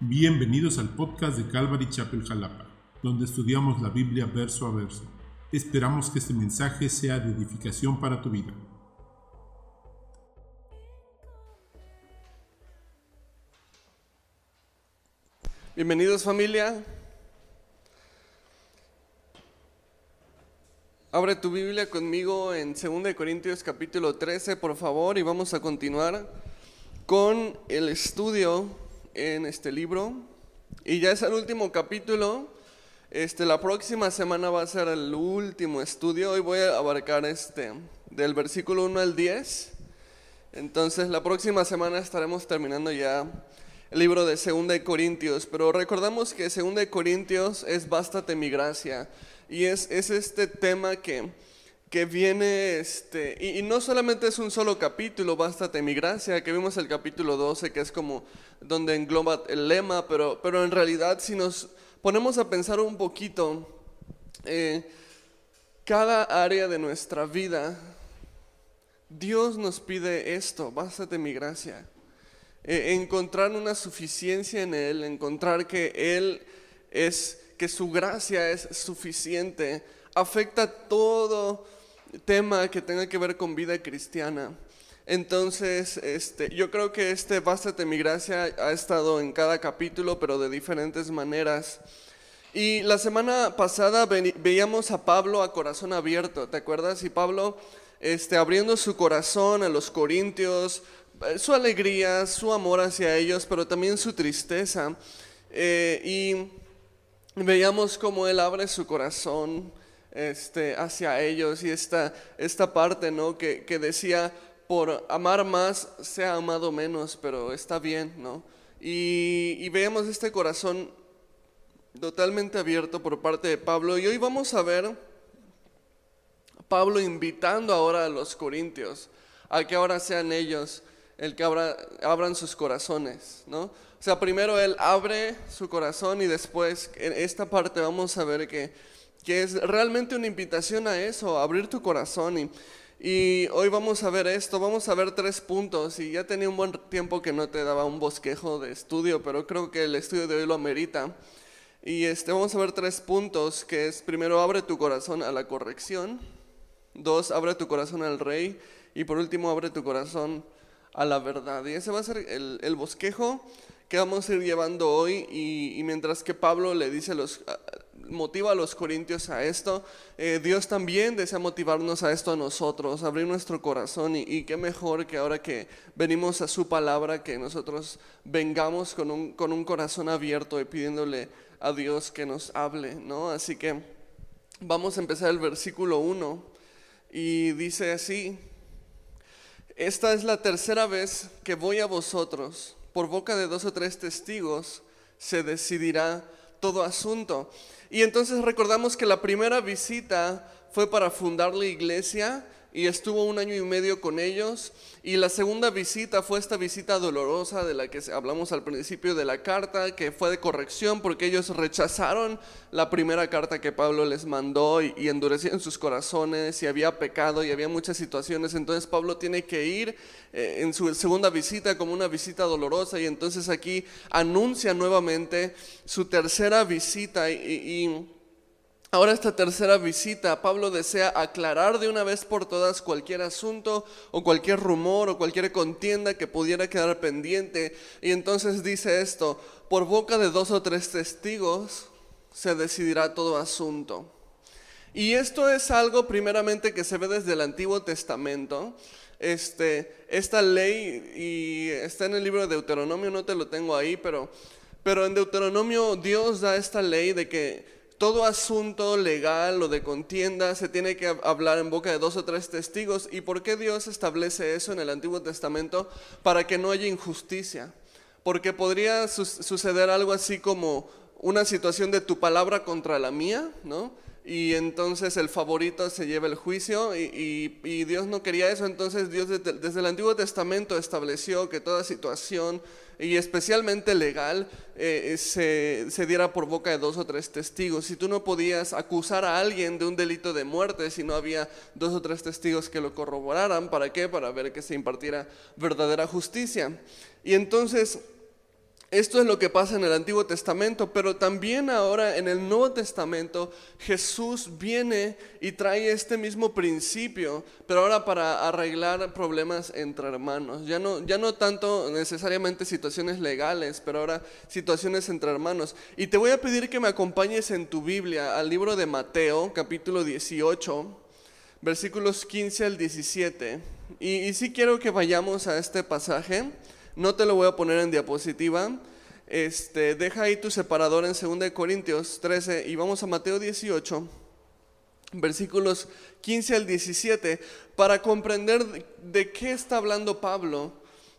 Bienvenidos al podcast de Calvary Chapel Jalapa, donde estudiamos la Biblia verso a verso. Esperamos que este mensaje sea de edificación para tu vida. Bienvenidos familia. Abre tu Biblia conmigo en 2 Corintios capítulo 13, por favor, y vamos a continuar con el estudio en este libro. Y ya es el último capítulo. Este, la próxima semana va a ser el último estudio. Hoy voy a abarcar este del versículo 1 al 10. Entonces la próxima semana estaremos terminando ya el libro de 2 Corintios. Pero recordamos que 2 Corintios es Bástate mi gracia. Y es, es este tema que, que viene, este, y, no solamente es un solo capítulo, bástate mi gracia, que vimos el capítulo 12, que es como donde engloba el lema, pero, pero en realidad si nos ponemos a pensar un poquito, eh, cada área de nuestra vida, Dios nos pide esto, bástate mi gracia. Eh, encontrar una suficiencia en Él, encontrar que Él es que su gracia es suficiente, afecta todo tema que tenga que ver con vida cristiana. Entonces, este, yo creo que este Bástate mi gracia ha estado en cada capítulo, pero de diferentes maneras. Y la semana pasada veíamos a Pablo a corazón abierto, ¿te acuerdas? Y Pablo este, abriendo su corazón a los corintios, eh, su alegría, su amor hacia ellos, pero también su tristeza. Eh, y veíamos cómo Él abre su corazón este, hacia ellos y esta, esta parte ¿no? que, que decía, por amar más se ha amado menos, pero está bien, ¿no? Y, y veíamos este corazón totalmente abierto por parte de Pablo. Y hoy vamos a ver Pablo invitando ahora a los corintios a que ahora sean ellos el que abran sus corazones, ¿no? O sea, primero Él abre su corazón y después en esta parte vamos a ver que, que es realmente una invitación a eso, abrir tu corazón. Y, y hoy vamos a ver esto, vamos a ver tres puntos. Y ya tenía un buen tiempo que no te daba un bosquejo de estudio, pero creo que el estudio de hoy lo amerita. Y este, vamos a ver tres puntos, que es primero, abre tu corazón a la corrección. Dos, abre tu corazón al rey. Y por último, abre tu corazón a la verdad. Y ese va a ser el, el bosquejo que vamos a ir llevando hoy y, mientras que Pablo le dice los motiva a los corintios a esto, eh, Dios también desea motivarnos a esto a nosotros, abrir nuestro corazón. Y, y, qué mejor que ahora que venimos a su palabra, que nosotros vengamos con un, con un corazón abierto y pidiéndole a Dios que nos hable, ¿no? Así que vamos a empezar el versículo 1 y dice así, esta es la tercera vez que voy a vosotros por boca de dos o tres testigos se decidirá todo asunto. Y entonces recordamos que la primera visita fue para fundar la iglesia y estuvo un año y medio con ellos. Y la segunda visita fue esta visita dolorosa de la que hablamos al principio de la carta, que fue de corrección porque ellos rechazaron la primera carta que Pablo les mandó y, y endurecieron sus corazones y había pecado y había muchas situaciones. Entonces Pablo tiene que ir eh, en su segunda visita como una visita dolorosa y entonces aquí anuncia nuevamente su tercera visita y Ahora esta tercera visita, Pablo desea aclarar de una vez por todas cualquier asunto o cualquier rumor o cualquier contienda que pudiera quedar pendiente. Y entonces dice esto, por boca de dos o tres testigos se decidirá todo asunto. Y esto es algo primeramente que se ve desde el Antiguo Testamento. Este, esta ley y está en el libro de Deuteronomio, no te lo tengo ahí, pero, pero en Deuteronomio Dios da esta ley de que todo asunto legal o de contienda se tiene que hablar en boca de dos o tres testigos. ¿Y por qué Dios establece eso en el Antiguo Testamento? Para que no haya injusticia. Porque podría suceder algo así como una situación de tu palabra contra la mía, ¿no? Y entonces el favorito se lleva el juicio y, Dios no quería eso, entonces Dios desde, el Antiguo Testamento estableció que toda situación y especialmente legal eh, se, se, diera por boca de dos o tres testigos. Si tú no podías acusar a alguien de un delito de muerte si no había dos o tres testigos que lo corroboraran, ¿para qué? Para ver que se impartiera verdadera justicia. Y entonces esto es lo que pasa en el Antiguo Testamento, pero también ahora en el Nuevo Testamento Jesús viene y trae este mismo principio, pero ahora para arreglar problemas entre hermanos. Ya no, ya no tanto necesariamente situaciones legales, pero ahora situaciones entre hermanos. Y te voy a pedir que me acompañes en tu Biblia al libro de Mateo, capítulo 18, versículos 15 al 17. Y, y sí quiero que vayamos a este pasaje. No te lo voy a poner en diapositiva. Este, deja ahí tu separador en 2 Corintios 13 y vamos a Mateo 18, versículos 15 al 17, para comprender de qué está hablando Pablo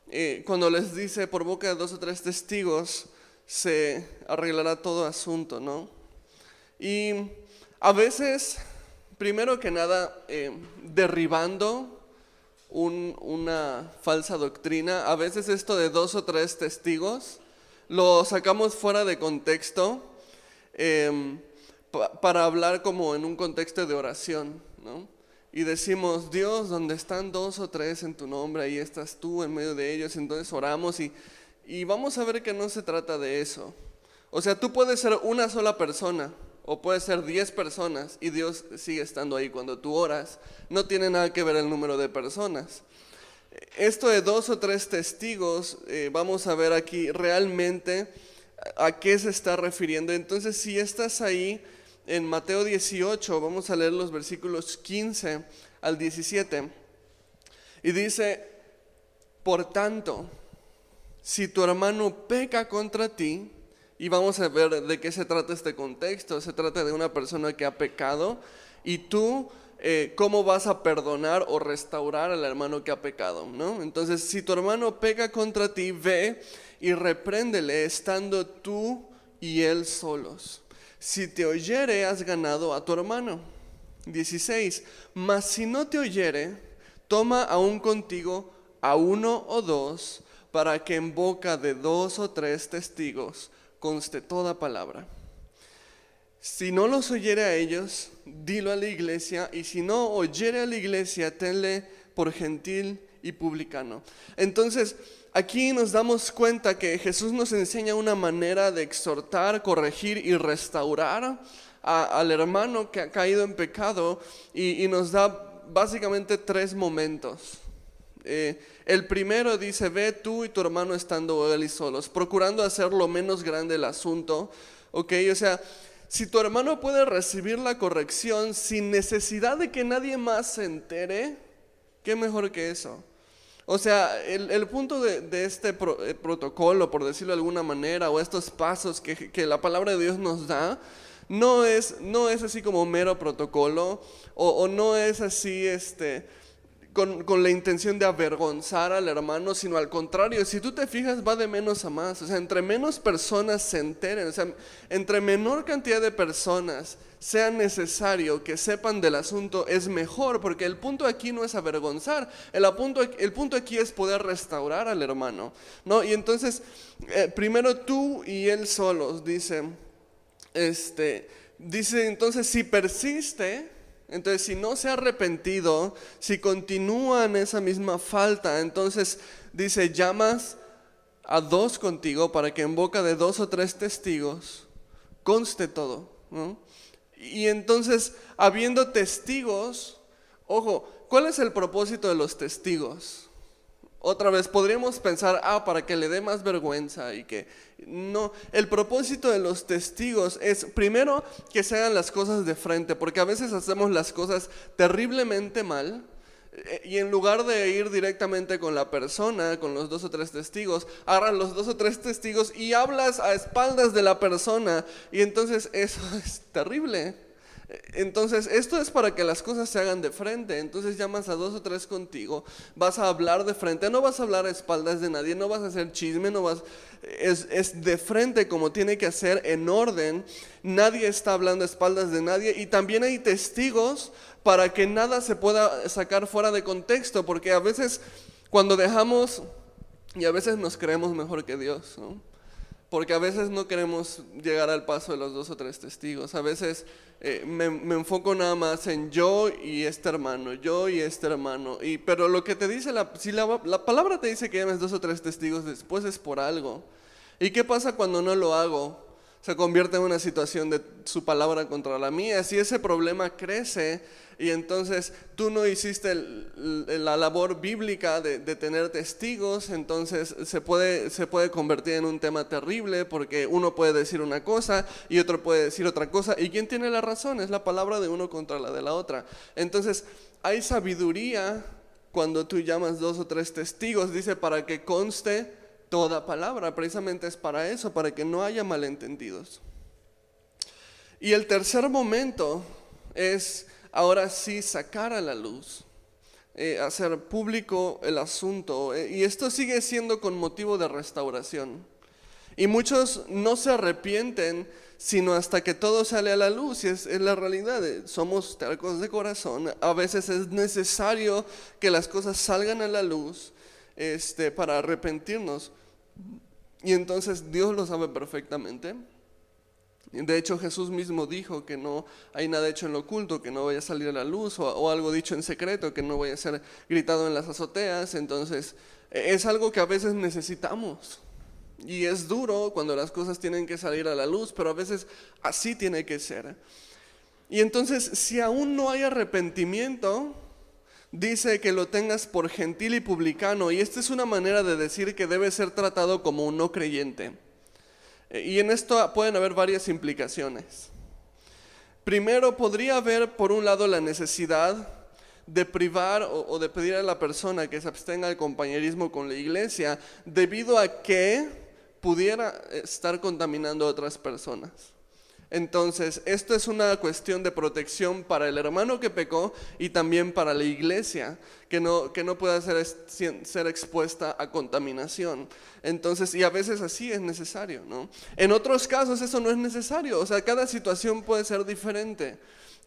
eh, cuando les dice por boca de dos o tres testigos se arreglará todo asunto, ¿no? Y a veces, primero que nada, eh, derribando una falsa doctrina. A veces esto de dos o tres testigos lo sacamos fuera de contexto em, para hablar como en un contexto de oración, ¿no? Y decimos, Dios, donde están dos o tres en tu nombre, ahí estás tú en medio de ellos, entonces oramos y, y vamos a ver que no se trata de eso. O sea, tú puedes ser una sola persona, o puede ser 10 personas y Dios sigue estando ahí cuando tú oras. No tiene nada que ver el número de personas. Esto de dos o tres testigos, eh, vamos a ver aquí realmente a qué se está refiriendo. Entonces, si estás ahí en Mateo 18, vamos a leer los versículos 15 al 17. Y dice, por tanto, si tu hermano peca contra ti, y vamos a ver de qué se trata este contexto. Se trata de una persona que ha pecado y tú eh, cómo vas a perdonar o restaurar al hermano que ha pecado, ¿no? Entonces, si tu hermano peca contra ti, ve y repréndele estando tú y él solos. Si te oyere, has ganado a tu hermano. 16. Mas si no te oyere, toma aún contigo a uno o dos, para que en boca de dos o tres testigos conste toda palabra. Si no los oyere a ellos, dilo a la iglesia, y si no oyere a la iglesia, tenle por gentil y publicano. Entonces, aquí nos damos cuenta que Jesús nos enseña una manera de exhortar, corregir y restaurar al hermano que ha caído en pecado y, nos da básicamente tres momentos. Eh, el primero dice, ve tú y tu hermano estando él y solos, procurando hacer lo menos grande el asunto. Ok, o sea, si tu hermano puede recibir la corrección sin necesidad de que nadie más se entere, ¿qué mejor que eso? O sea, el, punto de, este eh, protocolo, por decirlo de alguna manera, o estos pasos que, la palabra de Dios nos da, no es, no es así como mero protocolo, o, o no es así, este, con, la intención de avergonzar al hermano, sino al contrario, si tú te fijas va de menos a más, o sea, entre menos personas se enteren, o sea, entre menor cantidad de personas sea necesario que sepan del asunto, es mejor, porque el punto aquí no es avergonzar, el, punto, el punto aquí es poder restaurar al hermano, ¿no? Y entonces, eh, primero tú y él solos, dice, este, dice entonces, si persiste, entonces, si no se ha arrepentido, si continúa en esa misma falta, entonces dice, llamas a dos contigo para que en boca de dos o tres testigos conste todo. Y entonces, habiendo testigos, ojo, ¿cuál es el propósito de los testigos? Otra vez, podríamos pensar, ah, para que le dé más vergüenza y que no. El propósito de los testigos es, primero, que se hagan las cosas de frente, porque a veces hacemos las cosas terriblemente mal. Eh, y en lugar de ir directamente con la persona, con los dos o tres testigos, agarran los dos o tres testigos y hablas a espaldas de la persona. Y entonces eso es terrible. Entonces, esto es para que las cosas se hagan de frente. Entonces llamas a dos o tres contigo, vas a hablar de frente, no vas a hablar a espaldas de nadie, no vas a hacer chisme, no vas... Es, es de frente como tiene que ser, en orden. Nadie está hablando a espaldas de nadie y también hay testigos para que nada se pueda sacar fuera de contexto, porque a veces cuando dejamos, y a veces nos creemos mejor que Dios, ¿no? Porque a veces no queremos llegar al paso de los dos o tres testigos. A veces eh, me, enfoco nada más en yo y este hermano, yo y este hermano. Pero lo que te dice, la, si la palabra te dice que llames dos o tres testigos después es por algo. ¿Y qué pasa cuando no lo hago? Se convierte en una situación de su palabra contra la mía. Si ese problema crece y entonces tú no hiciste la labor bíblica de, tener testigos, entonces se puede, se puede convertir en un tema terrible porque uno puede decir una cosa y otro puede decir otra cosa. ¿Y quién tiene la razón? Es la palabra de uno contra la de la otra. Entonces hay sabiduría cuando tú llamas dos o tres testigos, dice para que conste toda palabra. Precisamente es para eso, para que no haya malentendidos. Y el tercer momento es ahora sí sacar a la luz, eh, hacer público el asunto. Eh, y esto sigue siendo con motivo de restauración. Y muchos no se arrepienten sino hasta que todo sale a la luz. Y es, la realidad. Somos tercos de corazón. A veces es necesario que las cosas salgan a la luz este, para arrepentirnos. Y entonces Dios lo sabe perfectamente. De hecho, Jesús mismo dijo que no hay nada hecho en lo oculto, que no vaya a salir a la luz, o, algo dicho en secreto, que no vaya a ser gritado en las azoteas. Entonces, e, es algo que a veces necesitamos. Y es duro cuando las cosas tienen que salir a la luz, pero a veces así tiene que ser. Y entonces, si aún no hay arrepentimiento, dice que lo tengas por gentil y publicano, y esta es una manera de decir que debe ser tratado como un no creyente. Eh, y en esto pueden haber varias implicaciones. Primero, podría haber, por un lado, la necesidad de privar o, de pedir a la persona que se abstenga del compañerismo con la iglesia debido a que pudiera estar contaminando a otras personas. Entonces, esto es una cuestión de protección para el hermano que pecó y también para la iglesia, que no, que no pueda ser, ser expuesta a contaminación. Entonces, y a veces así es necesario, ¿no? En otros casos eso no es necesario, o sea, cada situación puede ser diferente.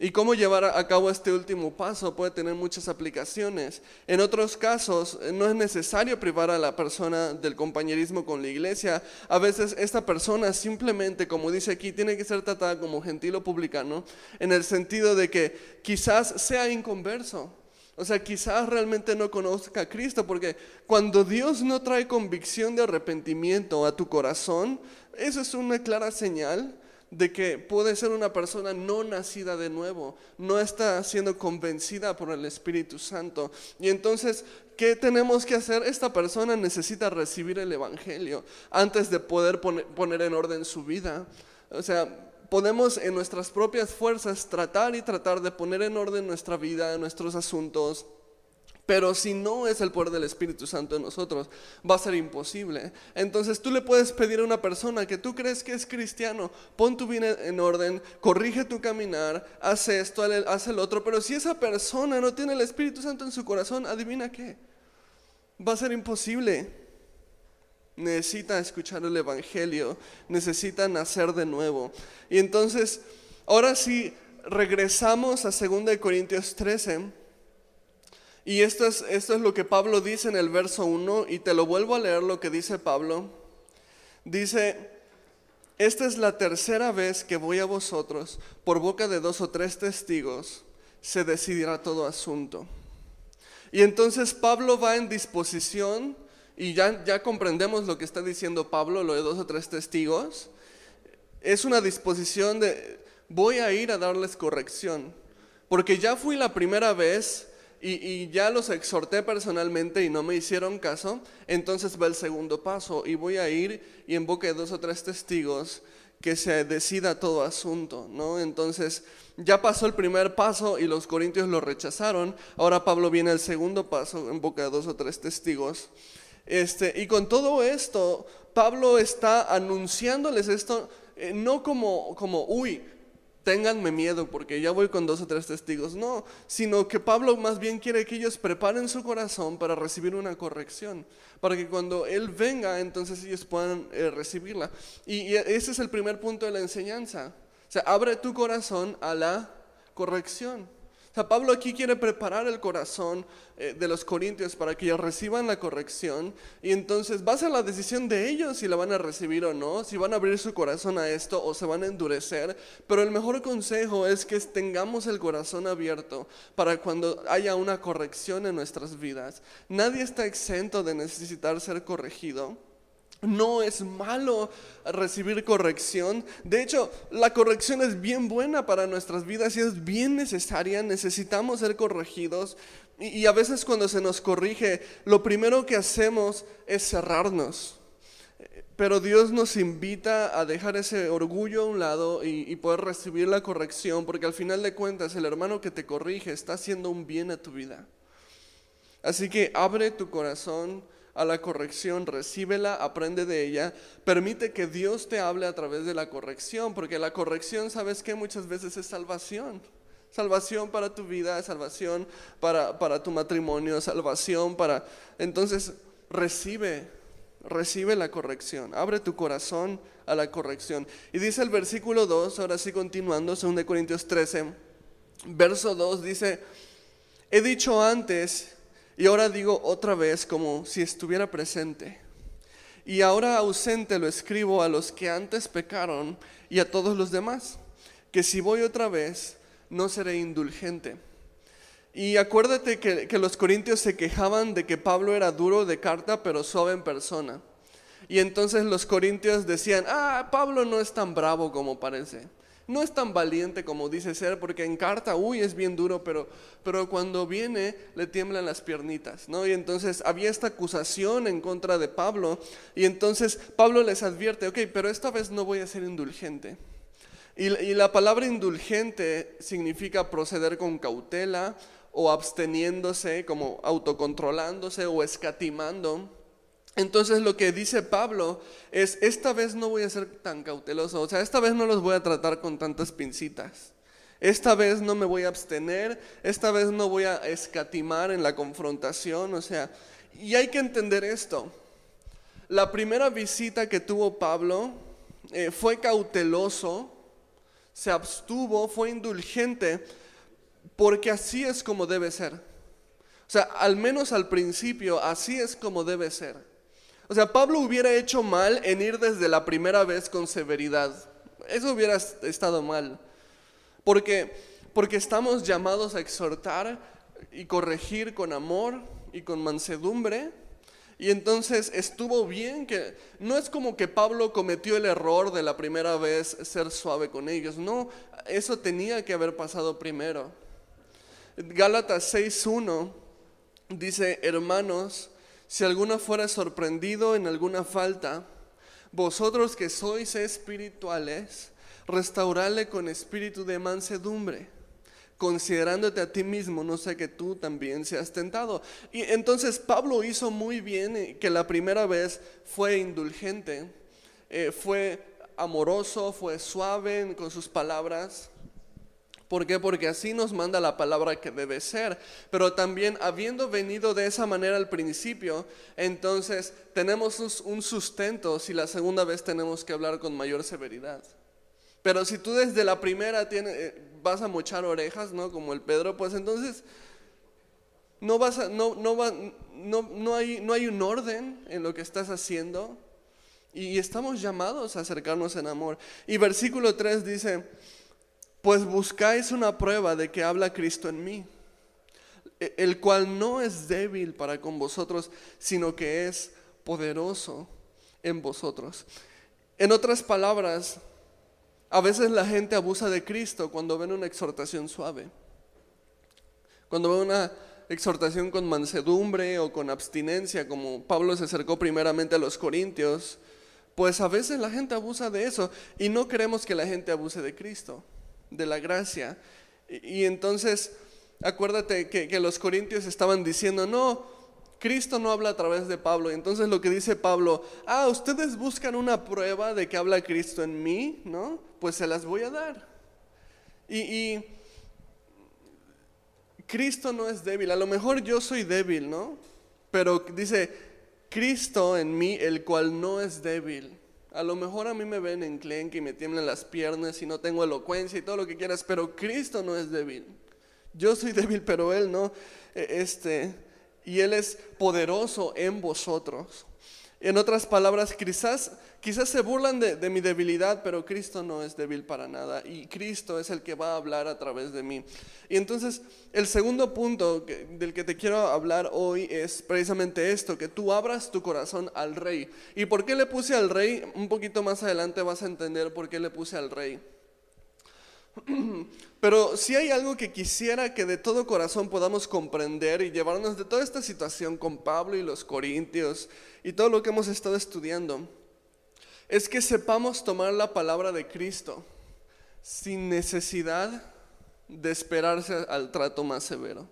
Y cómo llevar a cabo este último paso puede tener muchas aplicaciones. En otros casos eh, no es necesario privar a la persona del compañerismo con la iglesia. A veces esta persona simplemente, como dice aquí, tiene que ser tratada como gentil o publicano, en el sentido de que quizás sea inconverso. O sea, quizás realmente no conozca a Cristo, porque cuando Dios no trae convicción de arrepentimiento a tu corazón, eso es una clara señal de que puede ser una persona no nacida de nuevo, no está siendo convencida por el Espíritu Santo. Y entonces, ¿qué tenemos que hacer? Esta persona necesita recibir el Evangelio antes de poder poner, en orden su vida. O sea, podemos en nuestras propias fuerzas tratar y tratar de poner en orden nuestra vida, nuestros asuntos, pero si no es el poder del Espíritu Santo en nosotros, va a ser imposible. Entonces tú le puedes pedir a una persona que tú crees que es cristiano, pon tu vida en orden, corrige tu caminar, haz esto, haz el otro. Pero si esa persona no tiene el Espíritu Santo en su corazón, adivina qué. Va a ser imposible. Necesita escuchar el Evangelio, necesita nacer de nuevo. Y entonces, ahora sí, regresamos a 2 Corintios 13 y esto es, esto es lo que Pablo dice en el verso 1 y te lo vuelvo a leer lo que dice Pablo. Dice, esta es la tercera vez que voy a vosotros, por boca de dos o tres testigos, se decidirá todo asunto. Y entonces Pablo va en disposición, y ya, ya comprendemos lo que está diciendo Pablo, lo de dos o tres testigos, es una disposición de, voy a ir a darles corrección, porque ya fui la primera vez y, ya los exhorté personalmente y no me hicieron caso, entonces va el segundo paso y voy a ir y en boca de dos o tres testigos que se decida todo asunto, ¿no? Entonces ya pasó el primer paso y los corintios lo rechazaron, ahora Pablo viene al segundo paso en boca de dos o tres testigos. Este, y con todo esto, Pablo está anunciándoles esto eh, no como, como, uy, ténganme miedo porque ya voy con dos o tres testigos. No, sino que Pablo más bien quiere que ellos preparen su corazón para recibir una corrección, para que cuando Él venga, entonces ellos puedan eh, recibirla. y ese es el primer punto de la enseñanza. O sea, abre tu corazón a la corrección. Pablo aquí quiere preparar el corazón eh, de los corintios para que ellos reciban la corrección y entonces va a ser la decisión de ellos si la van a recibir o no, si van a abrir su corazón a esto o se van a endurecer, pero el mejor consejo es que tengamos el corazón abierto para cuando haya una corrección en nuestras vidas. Nadie está exento de necesitar ser corregido. No es malo recibir corrección. De hecho, la corrección es bien buena para nuestras vidas y es bien necesaria. Necesitamos ser corregidos. Y, a veces cuando se nos corrige, lo primero que hacemos es cerrarnos. Pero Dios nos invita a dejar ese orgullo a un lado y, poder recibir la corrección, porque al final de cuentas el hermano que te corrige está haciendo un bien a tu vida. Así que abre tu corazón a la corrección, recíbela, aprende de ella, permite que Dios te hable a través de la corrección, porque la corrección, ¿sabes qué? Muchas veces es salvación. Salvación para tu vida, salvación para, para tu matrimonio, salvación para... Entonces, recibe, recibe la corrección, abre tu corazón a la corrección. Y dice el versículo 2, ahora sí continuando, 2 Corintios 13, verso 2 dice, he dicho antes y ahora digo otra vez como si estuviera presente. Y ahora ausente lo escribo a los que antes pecaron y a todos los demás, que si voy otra vez, no seré indulgente. Y acuérdate que, que, los corintios se quejaban de que Pablo era duro de carta, pero suave en persona. Y entonces los corintios decían, ah, Pablo no es tan bravo como parece no es tan valiente como dice ser, porque en carta, uy, es bien duro, pero, pero cuando viene le tiemblan las piernitas, ¿no? Y entonces había esta acusación en contra de Pablo, y entonces Pablo les advierte, ok, pero esta vez no voy a ser indulgente. Y, y la palabra indulgente significa proceder con cautela o absteniéndose, como autocontrolándose o escatimando. Entonces lo que dice Pablo es, esta vez no voy a ser tan cauteloso, o sea, esta vez no los voy a tratar con tantas pincitas. Esta vez no me voy a abstener, esta vez no voy a escatimar en la confrontación, o sea, y hay que entender esto. La primera visita que tuvo Pablo eh, fue cauteloso, se abstuvo, fue indulgente, porque así es como debe ser. O sea, al menos al principio, así es como debe ser. O sea, Pablo hubiera hecho mal en ir desde la primera vez con severidad. Eso hubiera estado mal. Porque, porque estamos llamados a exhortar y corregir con amor y con mansedumbre. Y entonces estuvo bien que no es como que Pablo cometió el error de la primera vez ser suave con ellos. No, eso tenía que haber pasado primero. Gálatas 6.1 dice, hermanos, si alguno fuera sorprendido en alguna falta, vosotros que sois espirituales, restaurarle con espíritu de mansedumbre, considerándote a ti mismo, no sé que tú también seas tentado. Y entonces Pablo hizo muy bien eh, que la primera vez fue indulgente, eh, fue amoroso, fue suave con sus palabras. ¿Por qué? Porque así nos manda la palabra que debe ser. Pero también habiendo venido de esa manera al principio, entonces tenemos un sustento si la segunda vez tenemos que hablar con mayor severidad. Pero si tú desde la primera eh, vas a mochar orejas, ¿no? Como el Pedro, pues entonces no, hay, no hay un orden en lo que estás haciendo. Y estamos llamados a acercarnos en amor. Y versículo 3 dice, pues buscáis una prueba de que habla Cristo en mí, e, el cual no es débil para con vosotros, sino que es poderoso en vosotros. En otras palabras, a veces la gente abusa de Cristo cuando ven una exhortación suave, cuando ven una exhortación con mansedumbre o con abstinencia, como Pablo se acercó primeramente a los Corintios, pues a veces la gente abusa de eso y no queremos que la gente abuse de Cristo de la gracia. Y, entonces, acuérdate que, los corintios estaban diciendo, no, Cristo no habla a través de Pablo. Y entonces lo que dice Pablo, ah, ustedes buscan una prueba de que habla Cristo en mí, ¿no? Pues se las voy a dar. Y, y, Cristo no es débil. A lo mejor yo soy débil, ¿no? Pero dice, Cristo en mí, el cual no es débil. A lo mejor a mí me ven en enclenque y me tiemblan las piernas y no tengo elocuencia y todo lo que quieras, pero Cristo no es débil. Yo soy débil, pero Él no. E, este, y Él es poderoso en vosotros. En otras palabras, quizás, quizás se burlan de, mi debilidad, pero Cristo no es débil para nada y Cristo es el que va a hablar a través de mí. Y entonces el segundo punto del que te quiero hablar hoy es precisamente esto, que tú abras tu corazón al rey. ¿Y por qué le puse al rey? Un poquito más adelante vas a entender por qué le puse al rey. Pero si hay algo que quisiera que de todo corazón podamos comprender y llevarnos de toda esta situación con Pablo y los Corintios y todo lo que hemos estado estudiando, es que sepamos tomar la palabra de Cristo sin necesidad de esperarse al trato más severo.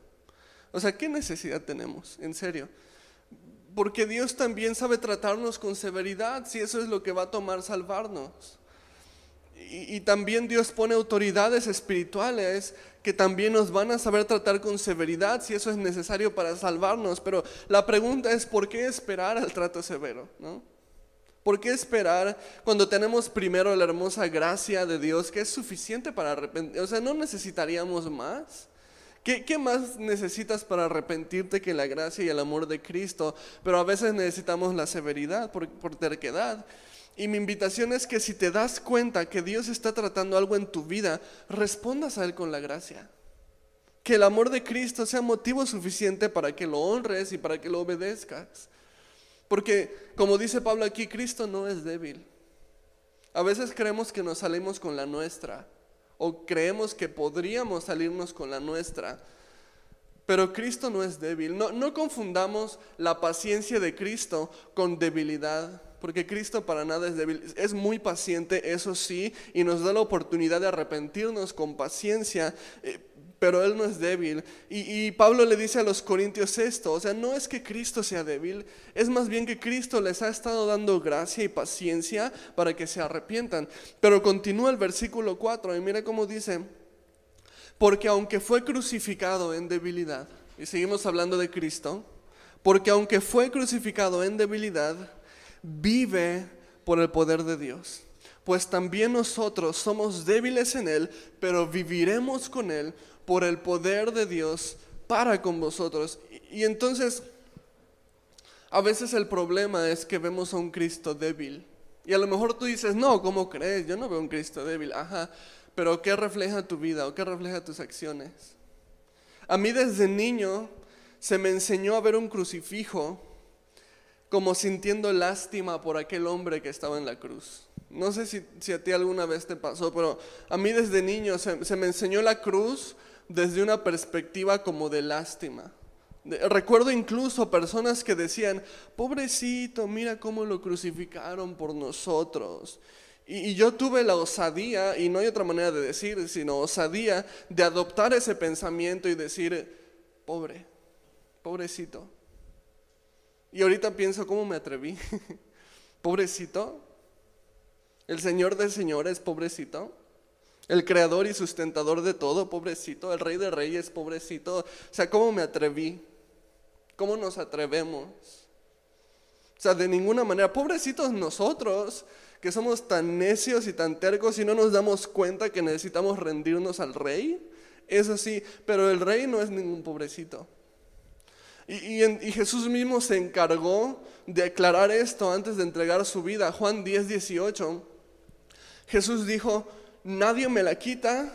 O sea, ¿qué necesidad tenemos? En serio. Porque Dios también sabe tratarnos con severidad, si eso es lo que va a tomar salvarnos. Y, también Dios pone autoridades espirituales que también nos van a saber tratar con severidad si eso es necesario para salvarnos. Pero la pregunta es, ¿por qué esperar al trato severo? ¿no? ¿Por qué esperar cuando tenemos primero la hermosa gracia de Dios que es suficiente para arrepentir? O sea, no necesitaríamos más. ¿Qué, ¿Qué, más necesitas para arrepentirte que la gracia y el amor de Cristo? Pero a veces necesitamos la severidad por, por terquedad. Y mi invitación es que si te das cuenta que Dios está tratando algo en tu vida, respondas a Él con la gracia. Que el amor de Cristo sea motivo suficiente para que lo honres y para que lo obedezcas. Porque, como dice Pablo aquí, Cristo no es débil. A veces creemos que nos salimos con la nuestra o creemos que podríamos salirnos con la nuestra. Pero Cristo no es débil. No, no confundamos la paciencia de Cristo con debilidad porque Cristo para nada es débil. Es muy paciente, eso sí, y nos da la oportunidad de arrepentirnos con paciencia, eh, pero Él no es débil. Y, y, Pablo le dice a los corintios esto, o sea, no es que Cristo sea débil, es más bien que Cristo les ha estado dando gracia y paciencia para que se arrepientan. Pero continúa el versículo 4 y mira cómo dice, porque aunque fue crucificado en debilidad, y seguimos hablando de Cristo, porque aunque fue crucificado en debilidad, vive por el poder de Dios. Pues también nosotros somos débiles en Él, pero viviremos con Él por el poder de Dios para con vosotros. Y, entonces, a veces el problema es que vemos a un Cristo débil. Y a lo mejor tú dices, no, ¿cómo crees? Yo no veo un Cristo débil. Ajá, pero ¿qué refleja tu vida o qué refleja tus acciones? A mí desde niño se me enseñó a ver un crucifijo como sintiendo lástima por aquel hombre que estaba en la cruz. No sé si, a ti alguna vez te pasó, pero a mí desde niño se, me enseñó la cruz desde una perspectiva como de lástima. recuerdo incluso personas que decían, pobrecito, mira cómo lo crucificaron por nosotros. y, yo tuve la osadía, y no hay otra manera de decir, sino osadía, de adoptar ese pensamiento y decir, pobre, pobrecito. Y ahorita pienso, ¿cómo me atreví? pobrecito. El Señor de señores, pobrecito. El creador y sustentador de todo, pobrecito. El rey de reyes, pobrecito. O sea, ¿cómo me atreví? ¿Cómo nos atrevemos? O sea, de ninguna manera. Pobrecitos nosotros, que somos tan necios y tan tercos y no nos damos cuenta que necesitamos rendirnos al rey. Eso sí, pero el rey no es ningún pobrecito. Y, Jesús mismo se encargó de aclarar esto antes de entregar su vida. Juan 10, 18. Jesús dijo, nadie me la quita,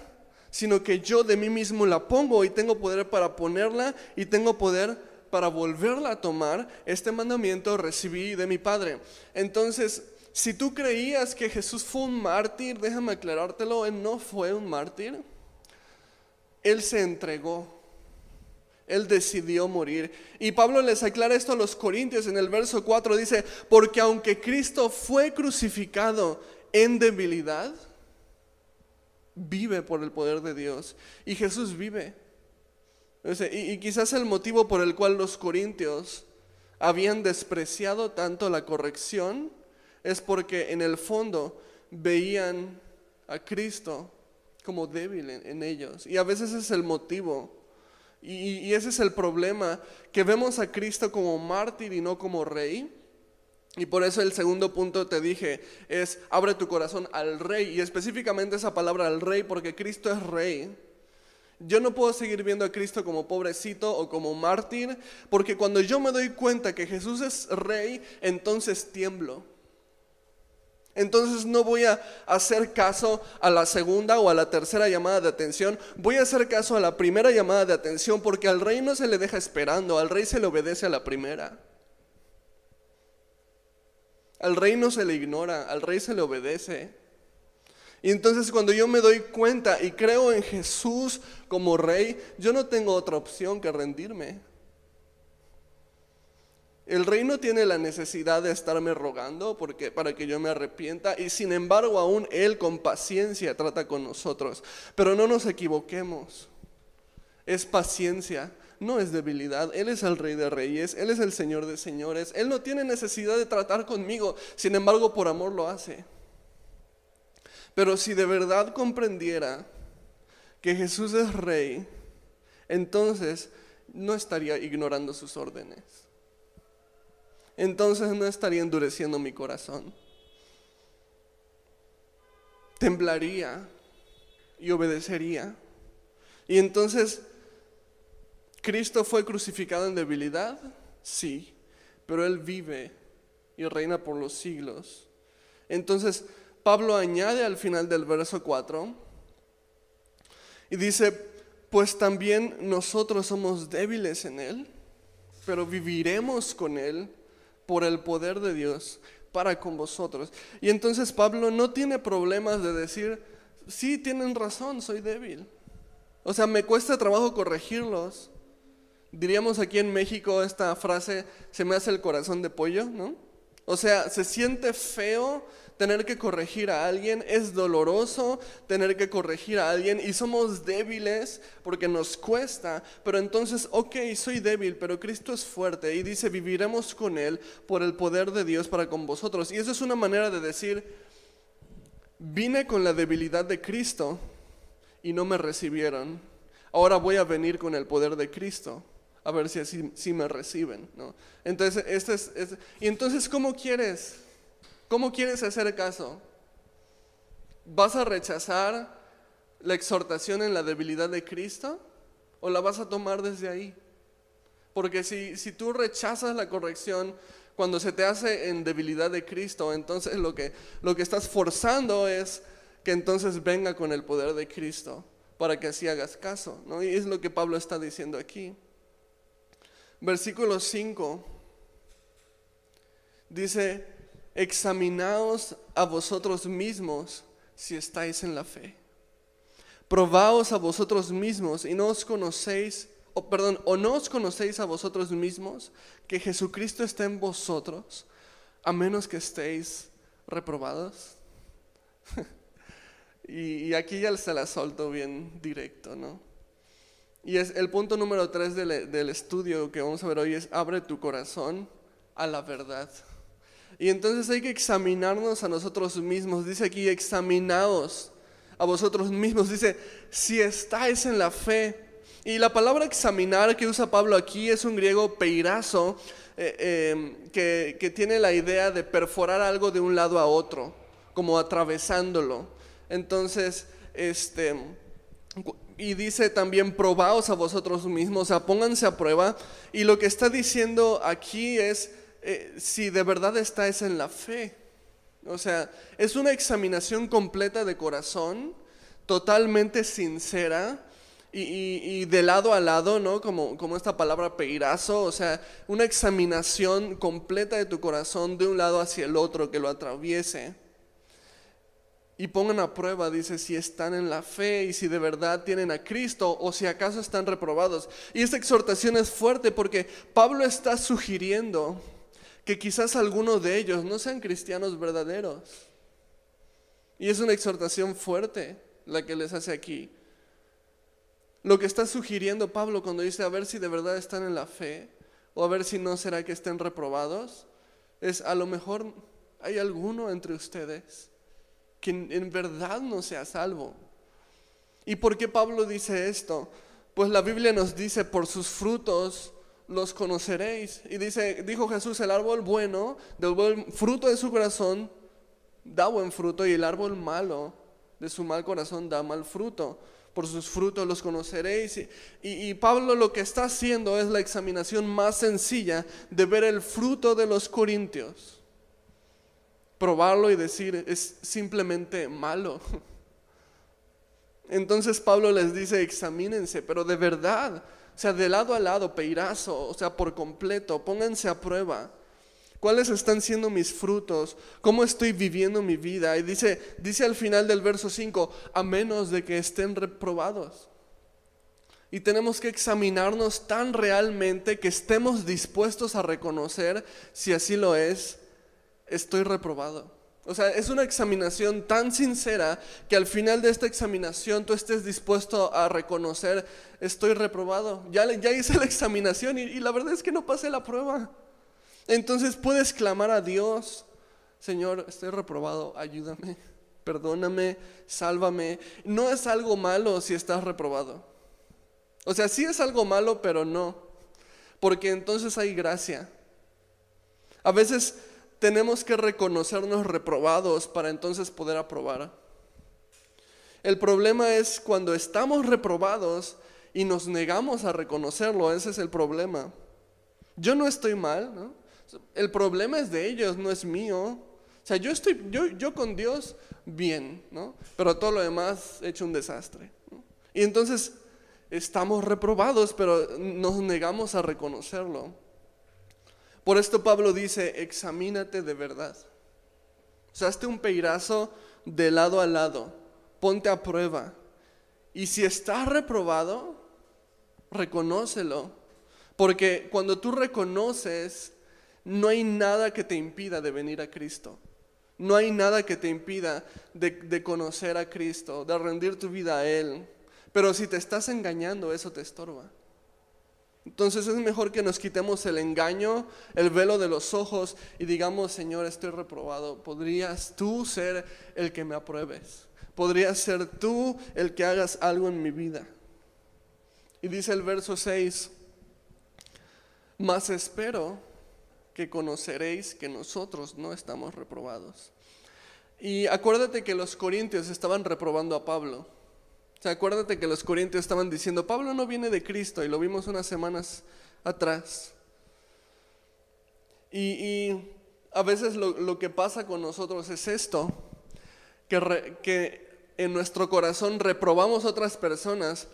sino que yo de mí mismo la pongo y tengo poder para ponerla y tengo poder para volverla a tomar. Este mandamiento recibí de mi Padre. Entonces, si tú creías que Jesús fue un mártir, déjame aclarártelo, Él no fue un mártir. Él se entregó. Él decidió morir. Y Pablo les aclara esto a los Corintios en el verso 4. Dice, porque aunque Cristo fue crucificado en debilidad, vive por el poder de Dios. Y Jesús vive. Y, y quizás el motivo por el cual los Corintios habían despreciado tanto la corrección es porque en el fondo veían a Cristo como débil en ellos. Y a veces es el motivo y, ese es el problema, que vemos a Cristo como mártir y no como rey. Y por eso el segundo punto te dije es, abre tu corazón al rey. Y específicamente esa palabra al rey, porque Cristo es rey. Yo no puedo seguir viendo a Cristo como pobrecito o como mártir, porque cuando yo me doy cuenta que Jesús es rey, entonces tiemblo. Entonces no voy a hacer caso a la segunda o a la tercera llamada de atención, voy a hacer caso a la primera llamada de atención porque al rey no se le deja esperando, al rey se le obedece a la primera. Al rey no se le ignora, al rey se le obedece. Y entonces cuando yo me doy cuenta y creo en Jesús como rey, yo no tengo otra opción que rendirme. El rey no tiene la necesidad de estarme rogando porque, para que yo me arrepienta y sin embargo aún él con paciencia trata con nosotros. Pero no nos equivoquemos. Es paciencia, no es debilidad. Él es el rey de reyes, Él es el señor de señores. Él no tiene necesidad de tratar conmigo, sin embargo por amor lo hace. Pero si de verdad comprendiera que Jesús es rey, entonces no estaría ignorando sus órdenes. Entonces no estaría endureciendo mi corazón. Temblaría y obedecería. Y entonces, ¿Cristo fue crucificado en debilidad? Sí, pero Él vive y reina por los siglos. Entonces, Pablo añade al final del verso 4 y dice, pues también nosotros somos débiles en Él, pero viviremos con Él por el poder de Dios para con vosotros. Y entonces Pablo no tiene problemas de decir, sí, tienen razón, soy débil. O sea, me cuesta trabajo corregirlos. Diríamos aquí en México esta frase, se me hace el corazón de pollo, ¿no? O sea, se siente feo tener que corregir a alguien, es doloroso tener que corregir a alguien y somos débiles porque nos cuesta, pero entonces, ok, soy débil, pero Cristo es fuerte y dice, viviremos con Él por el poder de Dios para con vosotros. Y eso es una manera de decir, vine con la debilidad de Cristo y no me recibieron, ahora voy a venir con el poder de Cristo a ver si así si me reciben. ¿no? Entonces, este es, y entonces, ¿cómo quieres? ¿Cómo quieres hacer caso? ¿Vas a rechazar la exhortación en la debilidad de Cristo o la vas a tomar desde ahí? Porque si, si tú rechazas la corrección cuando se te hace en debilidad de Cristo, entonces lo que, lo que estás forzando es que entonces venga con el poder de Cristo para que así hagas caso. ¿no? Y es lo que Pablo está diciendo aquí. Versículo 5 dice, examinaos a vosotros mismos si estáis en la fe. Probaos a vosotros mismos y no os conocéis, o perdón, o no os conocéis a vosotros mismos que Jesucristo está en vosotros, a menos que estéis reprobados. y, aquí ya se la solto bien directo, ¿no? Y es el punto número tres del, del estudio que vamos a ver hoy es abre tu corazón a la verdad. Y entonces hay que examinarnos a nosotros mismos. Dice aquí, examinaos a vosotros mismos. Dice, si estáis en la fe. Y la palabra examinar que usa Pablo aquí es un griego peirazo, eh, em, que, que tiene la idea de perforar algo de un lado a otro, como atravesándolo. Entonces, este, y dice también, probaos a vosotros mismos, o sea, pónganse a prueba. Y lo que está diciendo aquí es, eh, si de verdad estáis en la fe. O sea, es una examinación completa de corazón, totalmente sincera y, de lado a lado, ¿no? Como, como esta palabra peirazo, o sea, una examinación completa de tu corazón de un lado hacia el otro que lo atraviese. Y pongan a prueba, dice, si están en la fe y si de verdad tienen a Cristo o si acaso están reprobados. Y esta exhortación es fuerte porque Pablo está sugiriendo que quizás algunos de ellos no sean cristianos verdaderos. Y es una exhortación fuerte la que les hace aquí. Lo que está sugiriendo Pablo cuando dice a ver si de verdad están en la fe o a ver si no será que estén reprobados, es a lo mejor hay alguno entre ustedes que en verdad no sea salvo. ¿Y por qué Pablo dice esto? Pues la Biblia nos dice, por sus frutos los conoceréis. Y dice, dijo Jesús, el árbol bueno, del buen fruto de su corazón, da buen fruto, y el árbol malo de su mal corazón da mal fruto. por sus frutos los conoceréis. Y, y, Pablo lo que está haciendo es la examinación más sencilla de ver el fruto de los corintios. Probarlo y decir, es simplemente malo. Entonces Pablo les dice, examínense, pero de verdad, o sea, de lado a lado, peirazo, o sea, por completo, pónganse a prueba. ¿Cuáles están siendo mis frutos? ¿Cómo estoy viviendo mi vida? Y dice, dice al final del verso 5, a menos de que estén reprobados. Y tenemos que examinarnos tan realmente que estemos dispuestos a reconocer, si así lo es, estoy reprobado. O sea, es una examinación tan sincera que al final de esta examinación tú estés dispuesto a reconocer, estoy reprobado. Ya, hice la examinación y, y la verdad es que no pasé la prueba. Entonces puedes clamar a Dios, Señor, estoy reprobado, ayúdame, perdóname, sálvame. No es algo malo si estás reprobado. O sea, sí es algo malo, pero no, porque entonces hay gracia. A veces tenemos que reconocernos reprobados para entonces poder aprobar. El problema es cuando estamos reprobados y nos negamos a reconocerlo, ese es el problema. Yo no estoy mal, ¿no? El problema es de ellos, no es mío. O sea, yo estoy, yo, yo con Dios bien, ¿no? Pero todo lo demás he hecho un desastre. Y entonces estamos reprobados, pero nos negamos a reconocerlo. Por esto Pablo dice, examínate de verdad. O hazte un peirazo de lado a lado, ponte a prueba. Y si estás reprobado, reconócelo. Porque cuando tú reconoces no hay nada que te impida de venir a Cristo. No hay nada que te impida de, conocer a Cristo, de rendir tu vida a Él. Pero si te estás engañando, eso te estorba. Entonces es mejor que nos quitemos el engaño, el velo de los ojos y digamos, Señor, estoy reprobado. ¿Podrías tú ser el que me apruebes? ¿Podrías ser tú el que hagas algo en mi vida? Y dice el verso 6, más espero que conoceréis que nosotros no estamos reprobados. Y acuérdate que los corintios estaban reprobando a Pablo. Acuérdate que los corintios estaban diciendo, Pablo no viene de Cristo, y lo vimos unas semanas atrás. Y, a veces lo, que pasa con nosotros es esto, que, en nuestro corazón reprobamos a otras personas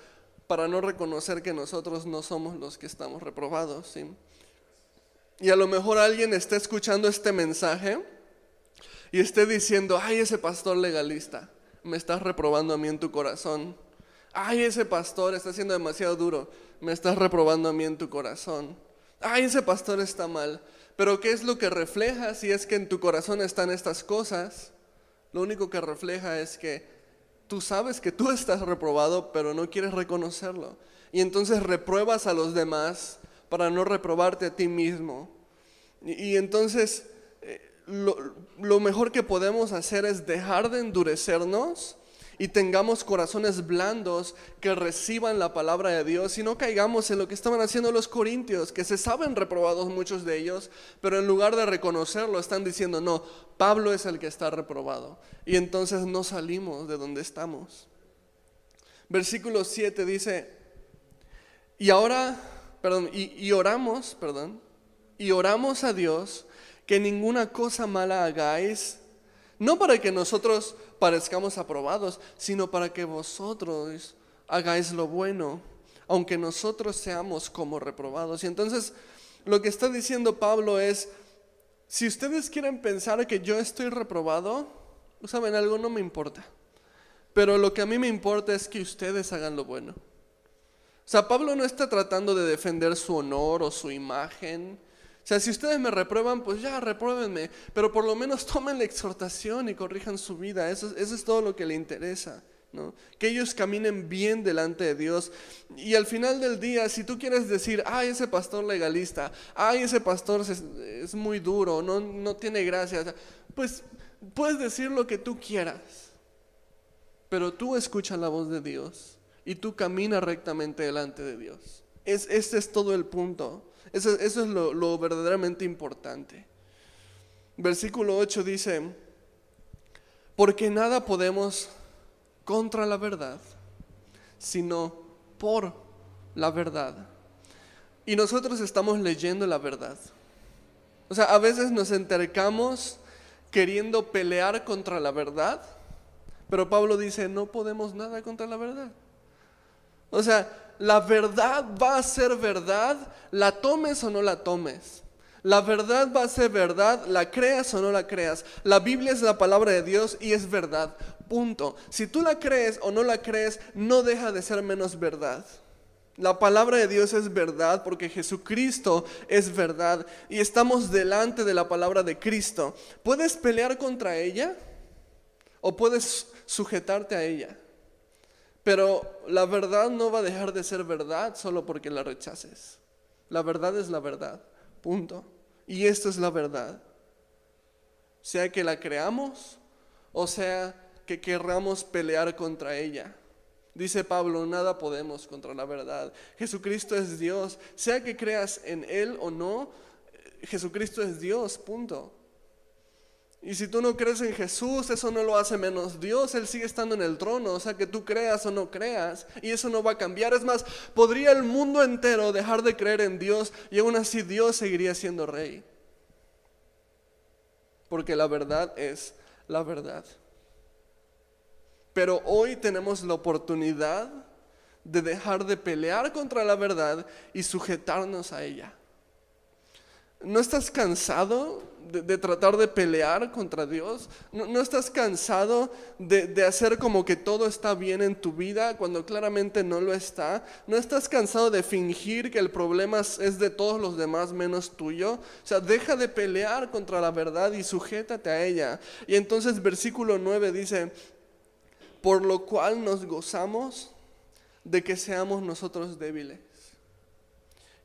para no reconocer que nosotros no somos los que estamos reprobados. Y a lo mejor alguien está escuchando este mensaje y esté diciendo, ay, ese pastor legalista, me estás reprobando a mí en tu corazón. Ay, ese pastor está siendo demasiado duro, me estás reprobando a mí en tu corazón. Ay, ese pastor está mal. Pero ¿qué es lo que refleja si es que en tu corazón están estas cosas? Lo único que refleja es que tú sabes que tú estás reprobado, pero no quieres reconocerlo. Y entonces repruebas a los demás para no reprobarte a ti mismo. Y, entonces eh, lo, mejor que podemos hacer es dejar de endurecernos y tengamos corazones blandos que reciban la palabra de Dios y no caigamos en lo que estaban haciendo los corintios, que se saben reprobados muchos de ellos, pero en lugar de reconocerlo están diciendo, no, Pablo es el que está reprobado. Y entonces no salimos de donde estamos. Versículo 7 dice, y ahora perdón, y, oramos, perdón, y oramos a Dios que ninguna cosa mala hagáis, no para que nosotros parezcamos aprobados, sino para que vosotros hagáis lo bueno, aunque nosotros seamos como reprobados. Y entonces lo que está diciendo Pablo es, si ustedes quieren pensar que yo estoy reprobado, saben algo, no me importa. Pero lo que a mí me importa es que ustedes hagan lo bueno. O sea, Pablo no está tratando de defender su honor o su imagen. O sea, si ustedes me reprueban, pues ya, repruébenme. Pero por lo menos tomen la exhortación y corrijan su vida. Eso, es todo lo que le interesa. ¿no? Que ellos caminen bien delante de Dios. Y al final del día, si tú quieres decir, ay, ese pastor legalista, ay, ese pastor es, muy duro, no, no tiene gracia, pues puedes decir lo que tú quieras. Pero tú escucha la voz de Dios y tú caminas rectamente delante de Dios. Es, ese es todo el punto. Eso, es lo, lo verdaderamente importante. Versículo 8 dice, porque nada podemos contra la verdad, sino por la verdad. Y nosotros estamos leyendo la verdad. O sea, a veces nos entercamos queriendo pelear contra la verdad, pero Pablo dice, no podemos nada contra la verdad. O sea, la verdad va a ser verdad, la tomes o no la tomes. La verdad va a ser verdad, la creas o no la creas. La Biblia es la palabra de Dios y es verdad. Punto. Si tú la crees o no la crees, no deja de ser menos verdad. La palabra de Dios es verdad porque Jesucristo es verdad y estamos delante de la palabra de Cristo. ¿Puedes pelear contra ella o puedes sujetarte a ella? Pero la verdad no va a dejar de ser verdad solo porque la rechaces. La verdad es la verdad. Punto. Y esto es la verdad. Sea que la creamos o sea que querramos pelear contra ella. Dice Pablo, nada podemos contra la verdad. Jesucristo es Dios. Sea que creas en Él o no, Jesucristo es Dios, punto. Y si tú no crees en Jesús, eso no lo hace menos Dios, Él sigue estando en el trono, o sea que tú creas o no creas, y eso no va a cambiar. Es más, podría el mundo entero dejar de creer en Dios y aún así Dios seguiría siendo rey. Porque la verdad es la verdad. Pero hoy tenemos la oportunidad de dejar de pelear contra la verdad y sujetarnos a ella. ¿No estás cansado de, tratar de pelear contra Dios? ¿No, estás cansado de, de, hacer como que todo está bien en tu vida cuando claramente no lo está? ¿No estás cansado de fingir que el problema es de todos los demás menos tuyo? O sea, deja de pelear contra la verdad y sujétate a ella. Y entonces versículo 9 dice, por lo cual nos gozamos de que seamos nosotros débiles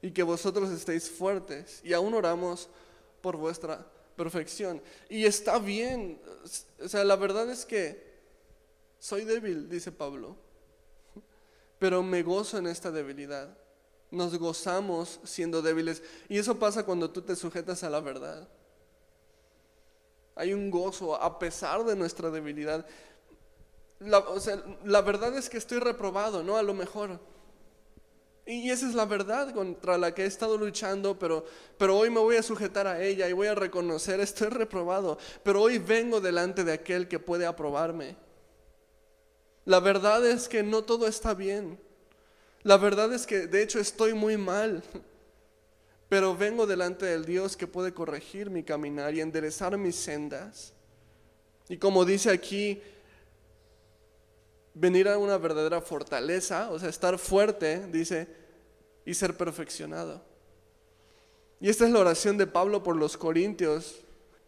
y que vosotros estéis fuertes. Y aún oramos por vuestra perfección. Y está bien. O sea, la verdad es que soy débil, dice Pablo. Pero me gozo en esta debilidad. Nos gozamos siendo débiles. Y eso pasa cuando tú te sujetas a la verdad. Hay un gozo a pesar de nuestra debilidad. La, o sea, la verdad es que estoy reprobado, ¿no? A lo mejor. Y esa es la verdad contra la que he estado luchando, pero, pero hoy me voy a sujetar a ella y voy a reconocer, estoy reprobado, pero hoy vengo delante de aquel que puede aprobarme. La verdad es que no todo está bien. La verdad es que de hecho estoy muy mal, pero vengo delante del Dios que puede corregir mi caminar y enderezar mis sendas. Y como dice aquí, venir a una verdadera fortaleza, o sea, estar fuerte, dice, y ser perfeccionado. Y esta es la oración de Pablo por los corintios,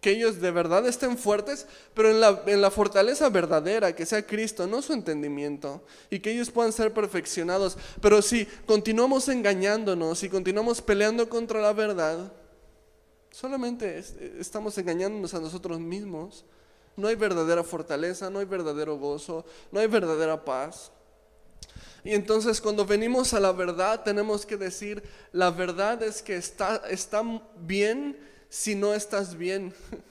que ellos de verdad estén fuertes, pero en la, en la, fortaleza verdadera, que sea Cristo, no su entendimiento, y que ellos puedan ser perfeccionados. Pero si continuamos engañándonos, si continuamos peleando contra la verdad, solamente estamos engañándonos a nosotros mismos no hay verdadera fortaleza, no hay verdadero gozo, no hay verdadera paz. Y entonces cuando venimos a la verdad tenemos que decir, la verdad es que está, está bien si no estás bien.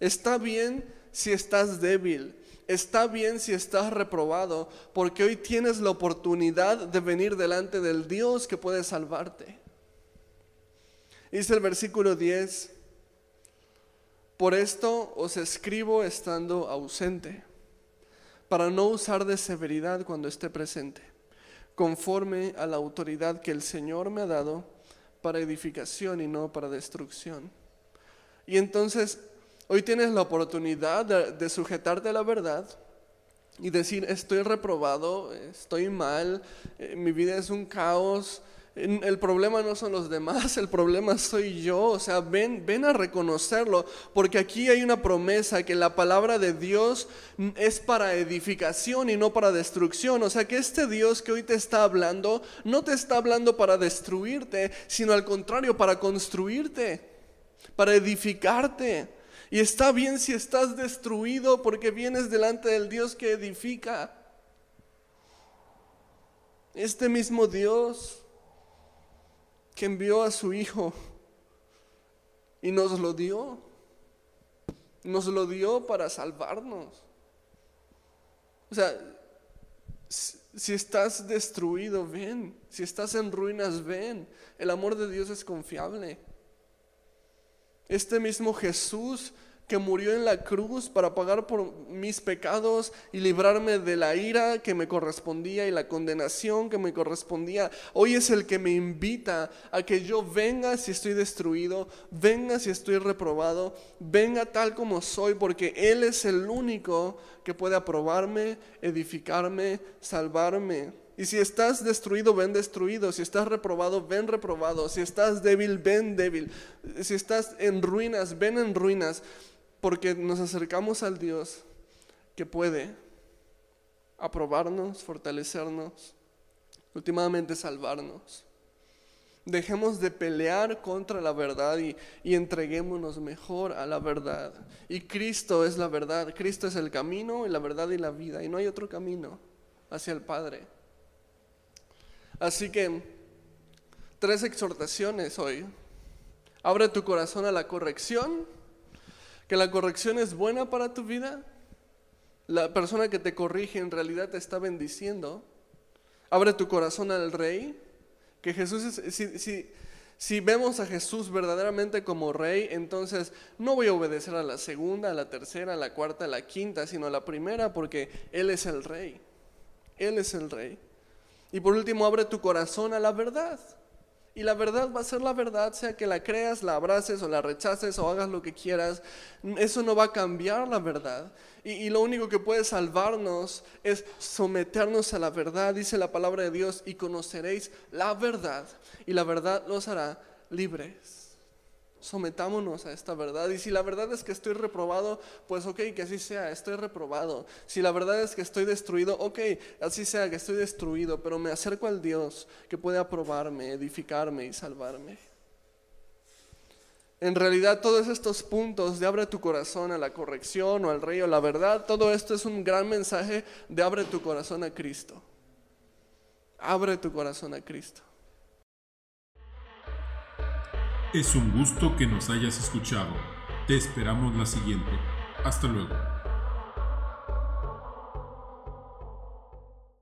Está bien si estás débil. Está bien si estás reprobado, porque hoy tienes la oportunidad de venir delante del Dios que puede salvarte. Dice el versículo 10, por esto os escribo estando ausente, para no usar de severidad cuando esté presente, conforme a la autoridad que el Señor me ha dado para edificación y no para destrucción. Y entonces, hoy tienes la oportunidad de, sujetarte a la verdad y decir, estoy reprobado, estoy mal, eh, mi vida es un caos, el problema no son los demás, el problema soy yo. O sea, ven, ven a reconocerlo, porque aquí hay una promesa que la palabra de Dios es para edificación y no para destrucción. O sea, que este Dios que hoy te está hablando, no te está hablando para destruirte, sino al contrario, para construirte, para edificarte. Y está bien si estás destruido porque vienes delante del Dios que edifica. Este mismo Dios que envió a su Hijo y nos lo dio. Nos lo dio para salvarnos. O sea, Si estás destruido, ven. Si estás en ruinas, ven. El amor de Dios es confiable. Este mismo Jesús que murió en la cruz para pagar por mis pecados y librarme de la ira que me correspondía y la condenación que me correspondía. Hoy es el que me invita a que yo venga si estoy destruido, venga si estoy reprobado, venga tal como soy, porque Él es el único que puede aprobarme, edificarme, salvarme. Y si estás destruido, ven destruido. Si estás reprobado, ven reprobado. Si estás débil, ven débil. Si estás en ruinas, ven en ruinas porque nos acercamos al Dios que puede aprobarnos, fortalecernos, últimamente salvarnos. Dejemos de pelear contra la verdad y, y, entreguémonos mejor a la verdad. Y Cristo es la verdad, Cristo es el camino y la verdad y la vida. Y no hay otro camino hacia el Padre. Así que, tres exhortaciones hoy. Abre tu corazón a la corrección que la corrección es buena para tu vida, la persona que te corrige en realidad te está bendiciendo. Abre tu corazón al rey, que Jesús es, si, si, si vemos a Jesús verdaderamente como rey, entonces no voy a obedecer a la segunda, a la tercera, a la cuarta, a la quinta, sino a la primera, porque Él es el rey. Él es el rey. Y por último, abre tu corazón a la verdad. Y la verdad va a ser la verdad, sea que la creas, la abraces o la rechaces o hagas lo que quieras. Eso no va a cambiar la verdad. Y, lo único que puede salvarnos es someternos a la verdad, dice la palabra de Dios, y conoceréis la verdad. Y la verdad los hará libres sometámonos a esta verdad. Y si la verdad es que estoy reprobado, pues ok, que así sea, estoy reprobado. Si la verdad es que estoy destruido, ok, así sea, que estoy destruido, pero me acerco al Dios que puede aprobarme, edificarme y salvarme. En realidad todos estos puntos de abre tu corazón a la corrección o al rey o la verdad, todo esto es un gran mensaje de abre tu corazón a Cristo. Abre tu corazón a Cristo. Es un gusto que nos hayas escuchado. Te esperamos la siguiente. Hasta luego.